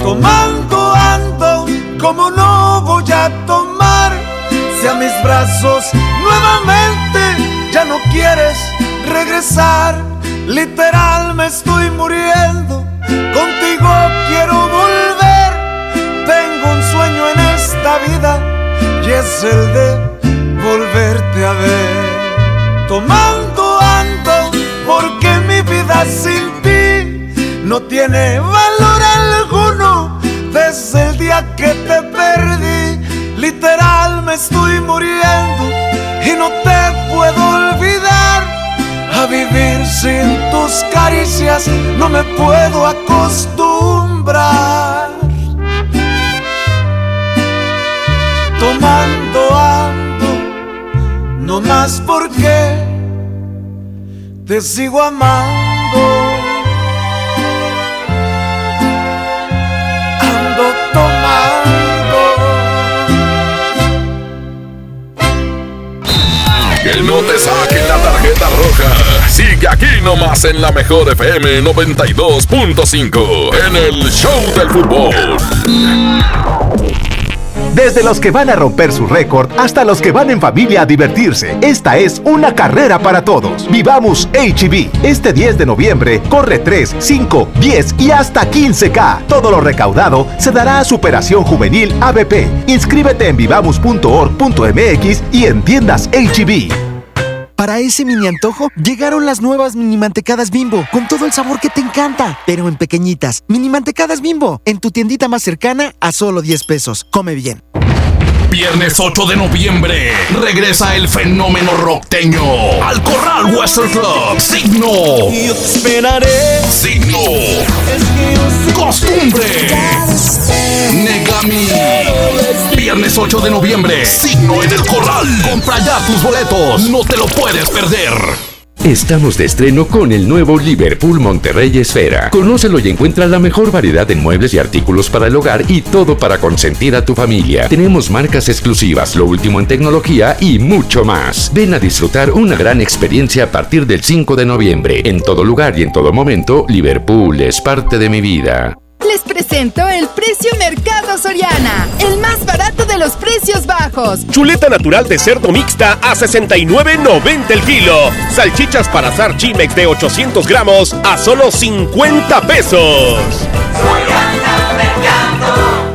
S32: Tomando ando como no voy a tomar si a mis brazos nuevamente ya no quieres regresar. Literal me estoy muriendo, contigo quiero volver. Tengo un sueño en esta vida y es el de volverte a ver. Tomando ando porque mi vida sin ti no tiene valor vivir sin tus caricias no me puedo acostumbrar. Tomando ando, no más porque te sigo amando. Ando tomando.
S3: Que no te saquen la tarjeta roja. Sigue aquí nomás en la mejor FM 92.5 en el Show del Fútbol.
S33: Desde los que van a romper su récord hasta los que van en familia a divertirse, esta es una carrera para todos. Vivamos HB. Este 10 de noviembre corre 3, 5, 10 y hasta 15K. Todo lo recaudado se dará a Superación Juvenil ABP. Inscríbete en vivamos.org.mx y en tiendas HB.
S34: Para ese mini antojo, llegaron las nuevas mini mantecadas bimbo, con todo el sabor que te encanta, pero en pequeñitas. Mini mantecadas bimbo, en tu tiendita más cercana a solo 10 pesos. Come bien.
S1: Viernes 8 de noviembre regresa el fenómeno rockteño al Corral Western Club. Signo.
S32: Y yo te esperaré.
S1: Signo. Costumbre. Negami. Viernes 8 de noviembre. Signo en el Corral. Compra ya tus boletos. No te lo puedes perder.
S35: Estamos de estreno con el nuevo Liverpool Monterrey Esfera. Conócelo y encuentra la mejor variedad de muebles y artículos para el hogar y todo para consentir a tu familia. Tenemos marcas exclusivas, lo último en tecnología y mucho más. Ven a disfrutar una gran experiencia a partir del 5 de noviembre. En todo lugar y en todo momento, Liverpool es parte de mi vida.
S9: Les presento el precio Mercado Soriana, el más barato de los precios bajos.
S20: Chuleta natural de cerdo mixta a 69.90 el kilo. Salchichas para asar Chimex de 800 gramos a solo 50 pesos.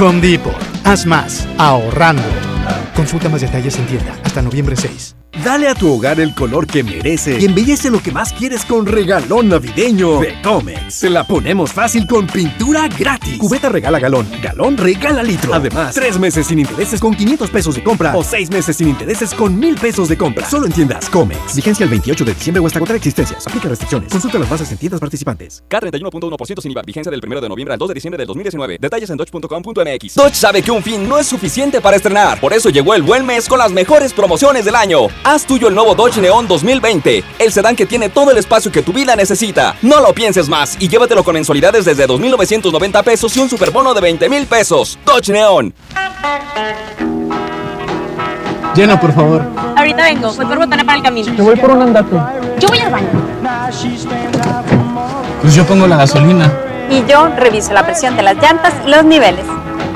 S36: Home Depot. Haz más, ahorrando. Consulta más detalles en tienda hasta noviembre 6.
S37: Dale a tu hogar el color que merece y embellece lo que más quieres con regalón navideño de Comex. Se la ponemos fácil con pintura gratis. Cubeta regala galón, galón regala litro. Además, tres meses sin intereses con 500 pesos de compra o seis meses sin intereses con 1000 pesos de compra. Solo en tiendas Comex. Vigencia el 28 de diciembre o hasta agotar existencias. Aplica restricciones. Consulta las bases en tiendas participantes.
S38: K31.1% sin IVA. Vigencia del 1 de noviembre al 2 de diciembre del 2019. Detalles en dodge.com.mx.
S39: Dodge sabe que un fin no es suficiente para estrenar. Por eso llegó el buen mes con las mejores promociones del año. Haz tuyo el nuevo Dodge Neon 2020, el sedán que tiene todo el espacio que tu vida necesita. No lo pienses más y llévatelo con mensualidades desde 2.990 pesos y un superbono de 20 mil pesos. Dodge Neon.
S40: Llena, por favor.
S41: Ahorita vengo, voy por botana para el camino.
S40: Te voy por un andate.
S41: Yo voy al baño.
S40: Pues yo pongo la gasolina.
S41: Y yo reviso la presión de las llantas y los niveles.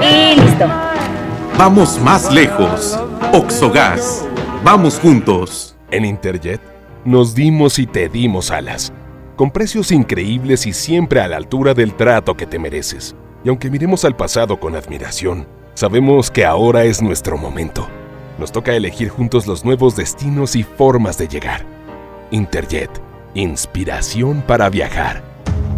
S41: Y listo.
S42: Vamos más lejos. Oxogas. Vamos juntos.
S34: En Interjet nos dimos y te dimos alas, con precios increíbles y siempre a la altura del trato que te mereces. Y aunque miremos al pasado con admiración, sabemos que ahora es nuestro momento. Nos toca elegir juntos los nuevos destinos y formas de llegar. Interjet, inspiración para viajar.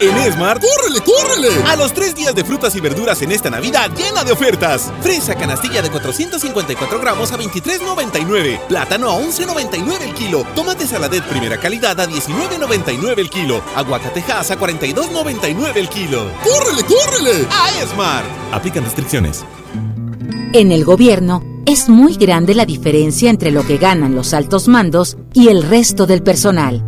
S1: En Esmart, ¡córrele, córrele! A los tres días de frutas y verduras en esta Navidad llena de ofertas. Fresa canastilla de 454 gramos a 23,99. Plátano a 11,99 el kilo. Tomate saladet primera calidad a 19,99 el kilo. Aguacatejas a 42,99 el kilo. ¡Córrele, córrele! A Esmart. Aplican restricciones.
S25: En el gobierno es muy grande la diferencia entre lo que ganan los altos mandos y el resto del personal.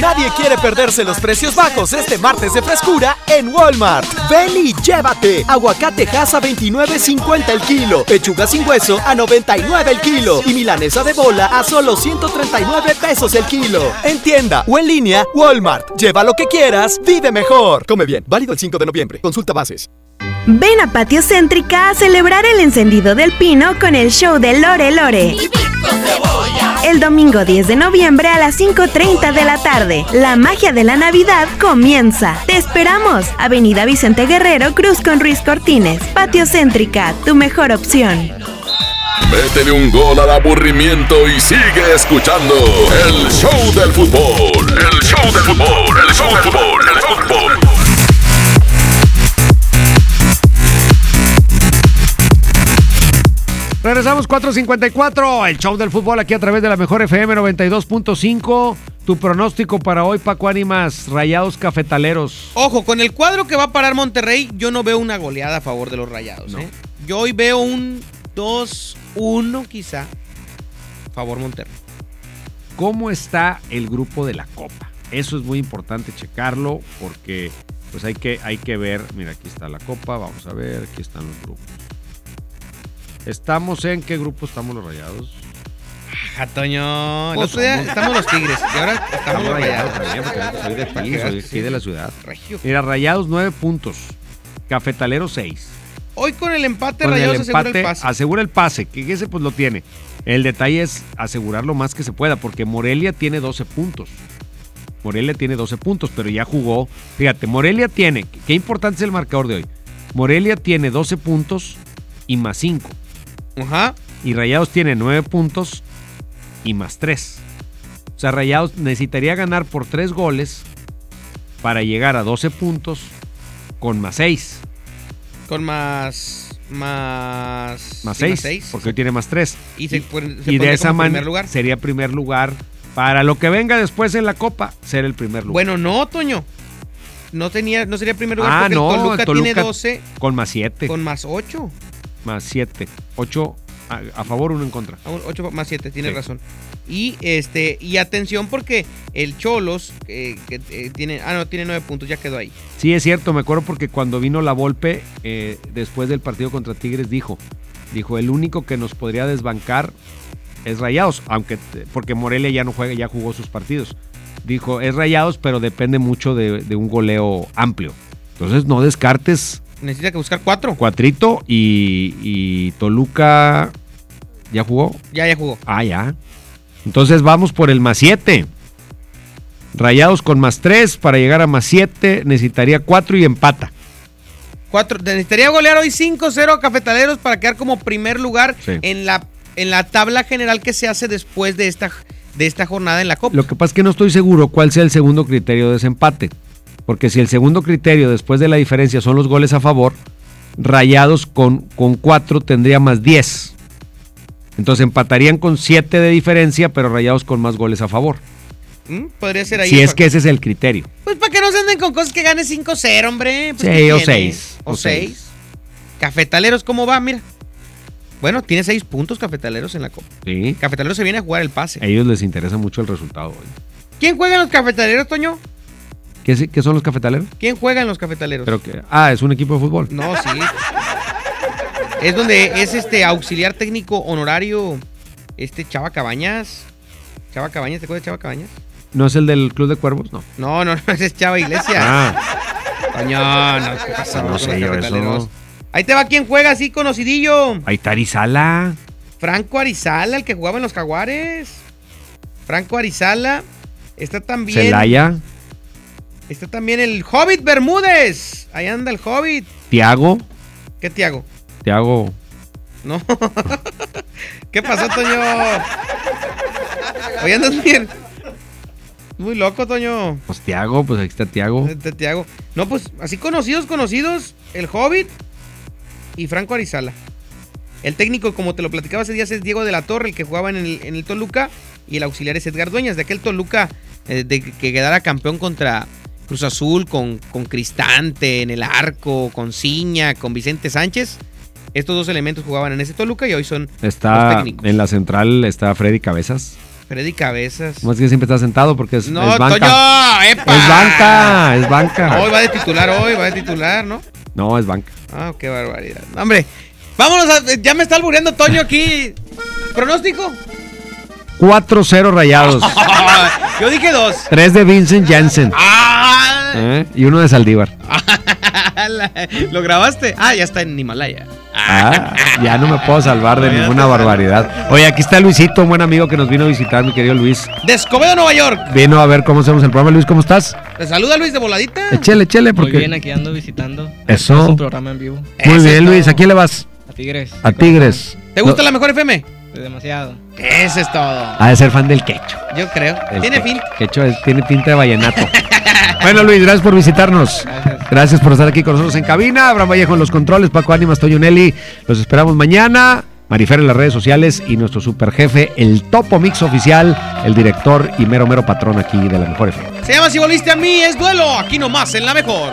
S14: Nadie quiere perderse los precios bajos este martes de frescura en Walmart. Ven y llévate. Aguacate Hass a 29.50 el kilo. Pechuga sin hueso a 99 el kilo. Y milanesa de bola a solo 139 pesos el kilo. En tienda o en línea, Walmart. Lleva lo que quieras, vive mejor. Come bien. Válido el 5 de noviembre. Consulta bases.
S12: Ven a Patio Céntrica a celebrar el encendido del pino con el show de Lore Lore. El domingo 10 de noviembre a las 5.30 de la tarde. La magia de la Navidad comienza. Te esperamos. Avenida Vicente Guerrero, Cruz con Ruiz Cortines. Patio Céntrica, tu mejor opción.
S3: Métele un gol al aburrimiento y sigue escuchando el show del fútbol. El show del fútbol, el show del fútbol, el show del fútbol.
S4: Regresamos 4.54, el show del fútbol aquí a través de la mejor FM 92.5. Tu pronóstico para hoy, Paco Ánimas, Rayados Cafetaleros.
S5: Ojo, con el cuadro que va a parar Monterrey, yo no veo una goleada a favor de los Rayados. ¿eh? Yo hoy veo un 2-1 quizá, favor Monterrey.
S4: ¿Cómo está el grupo de la Copa? Eso es muy importante checarlo porque pues hay que, hay que ver. Mira, aquí está la copa. Vamos a ver. Aquí están los grupos. ¿Estamos en qué grupo estamos los rayados?
S5: Ajá, Toño. El
S4: Pues
S5: otro día
S4: somos-
S5: estamos los Tigres. Y ahora estamos los
S4: rayados
S5: Rayados.
S4: también, porque soy del país, soy de la ciudad.
S5: Regio.
S4: Mira, rayados 9 puntos. Cafetalero 6.
S5: Hoy con el empate,
S4: Con el
S5: Rayados asegura
S4: empate
S5: el pase.
S4: asegura el pase, que ese pues lo tiene. El detalle es asegurar lo más que se pueda, porque Morelia tiene 12 puntos. Morelia tiene 12 puntos, pero ya jugó. Fíjate, Morelia tiene, qué importante es el marcador de hoy. Morelia tiene 12 puntos y más 5.
S5: Ajá.
S4: Y Rayados tiene 9 puntos y más 3. O sea, Rayados necesitaría ganar por 3 goles para llegar a 12 puntos con más 6.
S5: Con más. Más.
S4: Más
S5: sí,
S4: 6, porque hoy tiene más 3.
S5: Y se, pone- se
S4: y de esa manera sería primer lugar para lo que venga después en la Copa, ser el primer lugar.
S5: Bueno, no, Toño. No, tenía, no sería primer lugar
S4: ah,
S5: porque
S4: no,
S5: el Toluca,
S4: el Toluca
S5: tiene 12
S4: con más 7.
S5: con más 8.
S4: Más 7. 8 a, a favor, uno en contra.
S5: 8 más 7, tienes
S4: Sí.
S5: razón. Y este y atención porque el Cholos eh, que eh, tiene ah no tiene 9 puntos, ya quedó ahí.
S4: Sí, es cierto, me acuerdo porque cuando vino la Volpe, eh, después del partido contra Tigres, dijo, dijo, el único que nos podría desbancar es Rayados, aunque porque Morelia ya no juega, ya jugó sus partidos. Dijo, es Rayados, pero depende mucho de, de un goleo amplio. Entonces no descartes
S5: Necesita que buscar 4.
S4: Cuatrito y, y Toluca ya jugó.
S5: Ya ya jugó.
S4: Ah, ya. Entonces vamos por el más 7. Rayados con más 3 para llegar a más 7 necesitaría 4 y empata.
S5: 4 necesitaría golear hoy 5-0 a Cafetaleros para quedar como primer lugar
S4: Sí.
S5: en la en la tabla general que se hace después de esta de esta jornada en la Copa.
S4: Lo que pasa es que no estoy seguro cuál sea el segundo criterio de desempate. Porque si el segundo criterio después de la diferencia son los goles a favor, Rayados con, con 4 tendría más 10. Entonces empatarían con 7 de diferencia, pero Rayados con más goles a favor.
S5: ¿Mm? Podría ser ahí.
S4: Si es que ese es el criterio.
S5: Pues para que no se anden con cosas que gane 5-0, hombre. Pues,
S4: Sí,
S5: ¿qué
S4: o
S5: tiene?
S4: seis,
S5: O
S4: o
S5: 6. Cafetaleros, ¿cómo va? Mira. Bueno, tiene 6 puntos Cafetaleros en la Copa.
S4: Sí.
S5: Cafetaleros se viene a jugar el pase.
S4: A ellos les interesa mucho el resultado hoy.
S5: ¿Quién juega en los Cafetaleros, Toño?
S4: ¿Qué, son los cafetaleros?
S5: ¿Quién juega en los Cafetaleros?
S4: Pero que, ah, es un equipo de fútbol.
S5: No, sí. es donde es este auxiliar técnico honorario, este Chava Cabañas. Chava Cabañas, ¿te acuerdas de Chava Cabañas?
S4: ¿No es el del Club de Cuervos? No.
S5: No, no, no, ese es Chava Iglesias.
S4: Ah.
S5: Toño, no, ¿qué pasó?
S4: No
S5: con
S4: sé yo eso.
S5: Ahí te va quien juega así conocidillo.
S4: Ahí está Arizala.
S5: Franco Arizala, el que jugaba en los Jaguares. Franco Arizala. Está también.
S4: Celaya.
S5: Está también el Hobbit Bermúdez. Ahí anda el Hobbit.
S4: Tiago.
S5: ¿Qué te hago?
S4: Tiago.
S5: No. [LAUGHS] ¿Qué pasó, Toño? Hoy andas bien. Muy loco, Toño.
S4: Pues Tiago, pues aquí está Tiago.
S5: Te, te hago. No, pues así conocidos, conocidos. El Hobbit y Franco Arizala. El técnico, como te lo platicaba hace días, es Diego de la Torre, el que jugaba en el, en el Toluca. Y el auxiliar es Edgar Dueñas, de aquel Toluca eh, de que quedara campeón contra Cruz Azul, con, con Cristante en el arco, con Ciña, con Vicente Sánchez. Estos dos elementos jugaban en ese Toluca y hoy son los
S4: Está
S5: técnicos.
S4: en la central, está Freddy Cabezas.
S5: Freddy Cabezas.
S4: Más que siempre está sentado porque es,
S5: No,
S4: es banca.
S5: Toño, ¡epa!
S4: Es banca, es banca.
S5: Hoy va de titular, hoy va de titular, ¿no?
S4: No, es banca.
S5: Ah, qué barbaridad. No, Hombre, vámonos a, Ya me está albureando Toño aquí. ¿Pronóstico?
S4: 4-0 rayados. [LAUGHS]
S5: Yo dije dos.
S4: 3 de Vincent Janssen.
S5: Ah,
S4: ¿eh? Y uno de Saldívar. [LAUGHS]
S5: ¿Lo grabaste? Ah, ya está en Himalaya.
S4: Ah, ya no me puedo salvar de [LAUGHS] ninguna barbaridad. Oye, aquí está Luisito, un buen amigo que nos vino a visitar, mi querido Luis.
S5: De Escobedo, Nueva York.
S4: Vino a ver cómo hacemos el programa. Luis, ¿cómo estás?
S5: Te saluda Luis de voladita.
S4: Échele, échele,
S43: Muy
S4: porque...
S43: bien, aquí ando visitando.
S4: Eso.
S43: Es un programa en vivo.
S4: Muy bien, Luis. ¿A quién le vas?
S43: A Tigres.
S4: A Tigres.
S5: ¿Te gusta la mejor FM?
S43: Demasiado.
S5: Ese es todo.
S4: Ha de ser fan del quecho.
S5: Yo creo.
S4: El
S5: Tiene
S4: que-
S5: fin.
S4: Quecho es- tiene pinta de vallenato. [LAUGHS] bueno, Luis, gracias por visitarnos. Gracias. por estar aquí con nosotros en cabina. Abraham Vallejo en los controles, Paco Ánimas, Toyo Nelly. Los esperamos mañana. Marifer en las redes sociales y nuestro super jefe, el Topo Mix oficial, el director y mero mero patrón aquí de la mejor FM.
S5: Se llama Si volviste a mí, es duelo. Aquí nomás, en la mejor.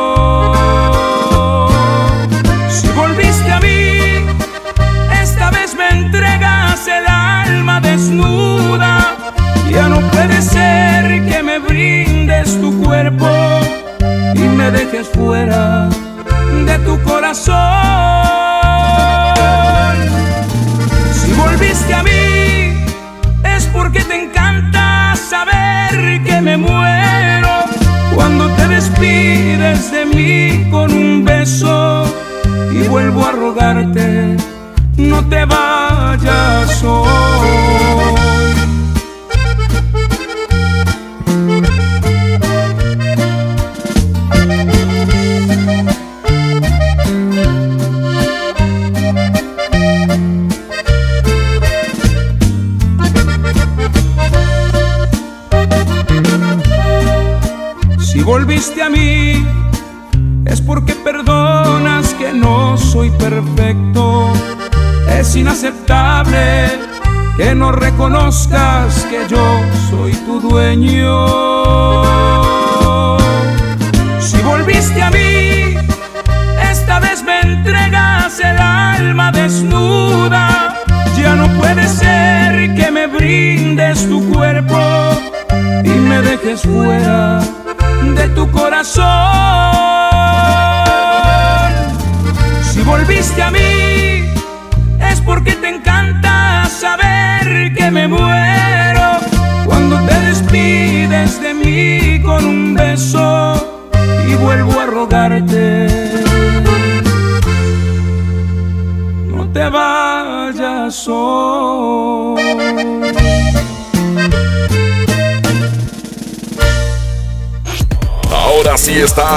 S44: Si volviste a mí, esta vez me entregas el alma desnuda. Ya no puede ser que me brindes tu cuerpo y me dejes fuera de tu corazón. Si volviste a mí, es porque te encanta saber que me muero con un beso y vuelvo a rogarte, no te vayas hoy.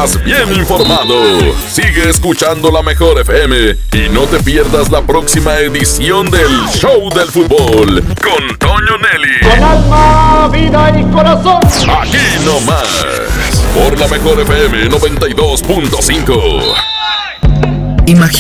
S3: Estás bien informado. Sigue escuchando la mejor FM y no te pierdas la próxima edición del Show del Fútbol con Toño Nelly.
S45: Con alma, vida y corazón.
S3: Aquí nomás. Por la mejor FM 92.5.
S45: Imagina